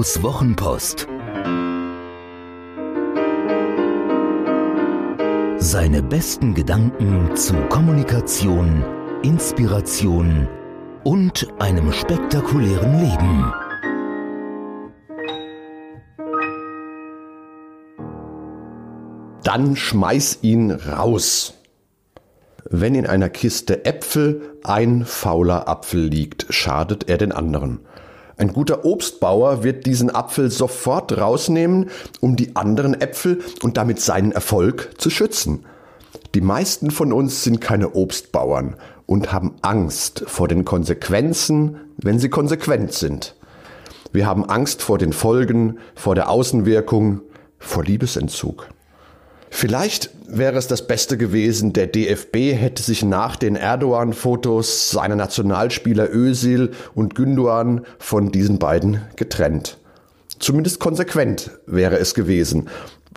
Ottos Wochenpost. Seine besten Gedanken zu Kommunikation, Inspiration und einem spektakulären Leben. Dann schmeiß ihn raus. Wenn in einer Kiste Äpfel ein fauler Apfel liegt, schadet er den anderen. Ein guter Obstbauer wird diesen Apfel sofort rausnehmen, um die anderen Äpfel und damit seinen Erfolg zu schützen. Die meisten von uns sind keine Obstbauern und haben Angst vor den Konsequenzen, wenn sie konsequent sind. Wir haben Angst vor den Folgen, vor der Außenwirkung, vor Liebesentzug. Vielleicht wäre es das Beste gewesen, der DFB hätte sich nach den Erdogan-Fotos seiner Nationalspieler Özil und Gündoğan von diesen beiden getrennt. Zumindest konsequent wäre es gewesen.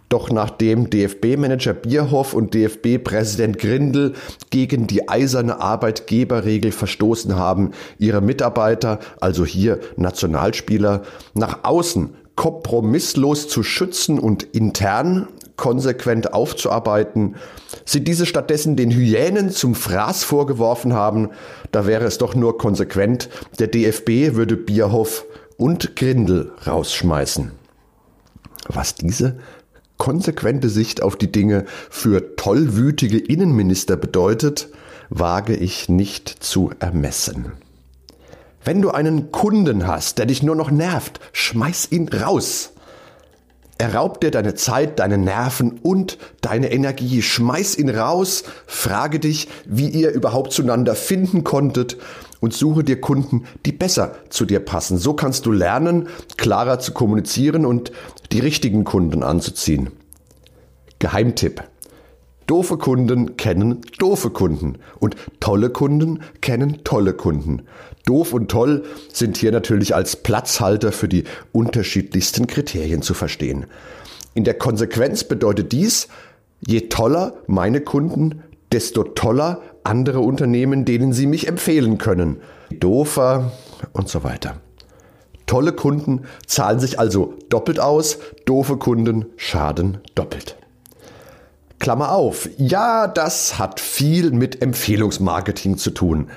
Doch nachdem DFB-Manager Bierhoff und DFB-Präsident Grindel gegen die eiserne Arbeitgeberregel verstoßen haben, ihre Mitarbeiter, also hier Nationalspieler, nach außen kompromisslos zu schützen und intern konsequent aufzuarbeiten, sie diese stattdessen den Hyänen zum Fraß vorgeworfen haben, da wäre es doch nur konsequent, der DFB würde Bierhoff und Grindel rausschmeißen. Was diese konsequente Sicht auf die Dinge für tollwütige Innenminister bedeutet, wage ich nicht zu ermessen. Wenn du einen Kunden hast, der dich nur noch nervt, schmeiß ihn raus. Er raubt dir deine Zeit, deine Nerven und deine Energie. Schmeiß ihn raus, frage dich, wie ihr überhaupt zueinander finden konntet und suche dir Kunden, die besser zu dir passen. So kannst du lernen, klarer zu kommunizieren und die richtigen Kunden anzuziehen. Geheimtipp. Doofe Kunden kennen doofe Kunden und tolle Kunden kennen tolle Kunden. Doof und toll sind hier natürlich als Platzhalter für die unterschiedlichsten Kriterien zu verstehen. In der Konsequenz bedeutet dies, je toller meine Kunden, desto toller andere Unternehmen, denen sie mich empfehlen können. Doofer und so weiter. Tolle Kunden zahlen sich also doppelt aus, doofe Kunden schaden doppelt. Klammer auf. Ja, das hat viel mit Empfehlungsmarketing zu tun.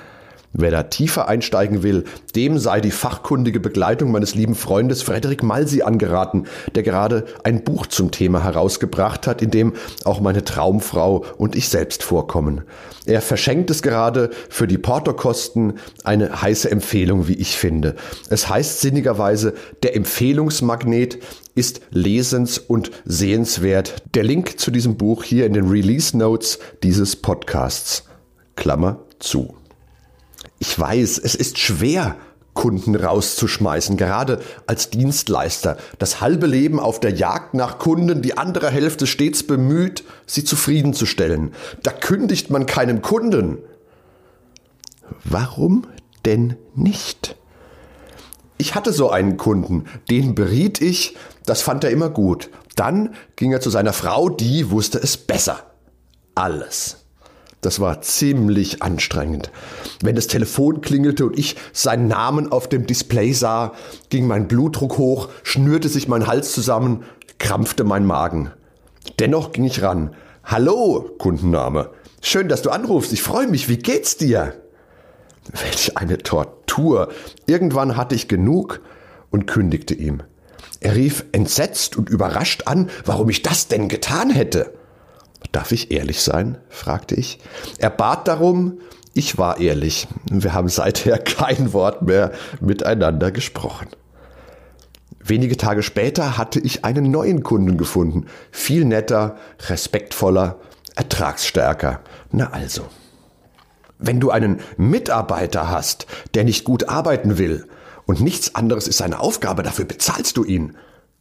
Wer da tiefer einsteigen will, dem sei die fachkundige Begleitung meines lieben Freundes Frederik Malsi angeraten, der gerade ein Buch zum Thema herausgebracht hat, in dem auch meine Traumfrau und ich selbst vorkommen. Er verschenkt es gerade für die Portokosten eine heiße Empfehlung, wie ich finde. Es heißt sinnigerweise, der Empfehlungsmagnet ist lesens- und sehenswert. Der Link zu diesem Buch hier in den Release Notes dieses Podcasts. Klammer zu. Ich weiß, es ist schwer, Kunden rauszuschmeißen, gerade als Dienstleister. Das halbe Leben auf der Jagd nach Kunden, die andere Hälfte stets bemüht, sie zufriedenzustellen. Da kündigt man keinem Kunden. Warum denn nicht? Ich hatte so einen Kunden, den beriet ich, das fand er immer gut. Dann ging er zu seiner Frau, die wusste es besser. Alles. Das war ziemlich anstrengend. Wenn das Telefon klingelte und ich seinen Namen auf dem Display sah, ging mein Blutdruck hoch, schnürte sich mein Hals zusammen, krampfte mein Magen. Dennoch ging ich ran. Hallo, Kundenname. Schön, dass du anrufst. Ich freue mich. Wie geht's dir? Welch eine Tortur. Irgendwann hatte ich genug und kündigte ihm. Er rief entsetzt und überrascht an, warum ich das denn getan hätte. Darf ich ehrlich sein? fragte ich. Er bat darum, ich war ehrlich. Wir haben seither kein Wort mehr miteinander gesprochen. Wenige Tage später hatte ich einen neuen Kunden gefunden. Viel netter, respektvoller, ertragsstärker. Na also. Wenn du einen Mitarbeiter hast, der nicht gut arbeiten will und nichts anderes ist seine Aufgabe, dafür bezahlst du ihn.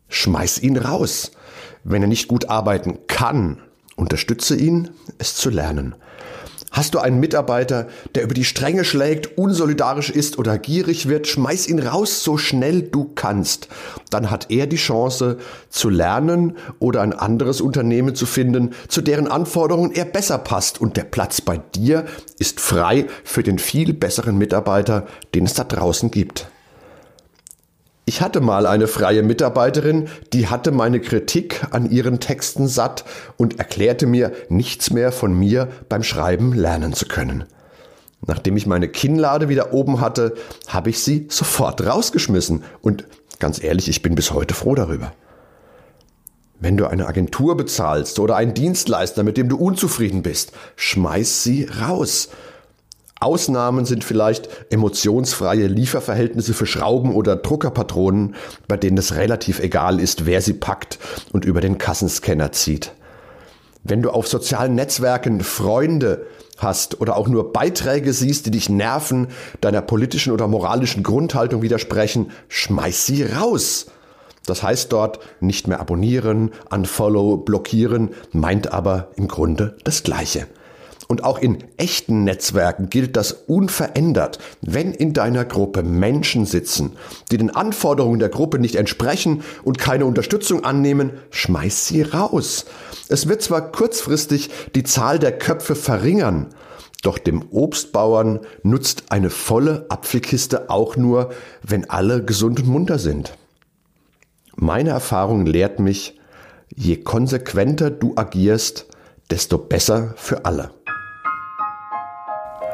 Schmeiß ihn raus. Wenn er nicht gut arbeiten kann, Unterstütze ihn, es zu lernen. Hast du einen Mitarbeiter, der über die Stränge schlägt, unsolidarisch ist oder gierig wird, schmeiß ihn raus, so schnell du kannst. Dann hat er die Chance zu lernen oder ein anderes Unternehmen zu finden, zu deren Anforderungen er besser passt. Und der Platz bei dir ist frei für den viel besseren Mitarbeiter, den es da draußen gibt. Ich hatte mal eine freie Mitarbeiterin, die hatte meine Kritik an ihren Texten satt und erklärte mir, nichts mehr von mir beim Schreiben lernen zu können. Nachdem ich meine Kinnlade wieder oben hatte, habe ich sie sofort rausgeschmissen und ganz ehrlich, ich bin bis heute froh darüber. Wenn du eine Agentur bezahlst oder einen Dienstleister, mit dem du unzufrieden bist, schmeiß sie raus. Ausnahmen sind vielleicht emotionsfreie Lieferverhältnisse für Schrauben oder Druckerpatronen, bei denen es relativ egal ist, wer sie packt und über den Kassenscanner zieht. Wenn du auf sozialen Netzwerken Freunde hast oder auch nur Beiträge siehst, die dich nerven, deiner politischen oder moralischen Grundhaltung widersprechen, schmeiß sie raus. Das heißt dort nicht mehr abonnieren, unfollow, blockieren, meint aber im Grunde das Gleiche. Und auch in echten Netzwerken gilt das unverändert. Wenn in deiner Gruppe Menschen sitzen, die den Anforderungen der Gruppe nicht entsprechen und keine Unterstützung annehmen, schmeiß sie raus. Es wird zwar kurzfristig die Zahl der Köpfe verringern, doch dem Obstbauern nutzt eine volle Apfelkiste auch nur, wenn alle gesund und munter sind. Meine Erfahrung lehrt mich, je konsequenter du agierst, desto besser für alle.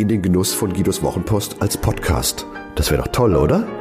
in den Genuss von Guidos Wochenpost als Podcast. Das wäre doch toll, oder?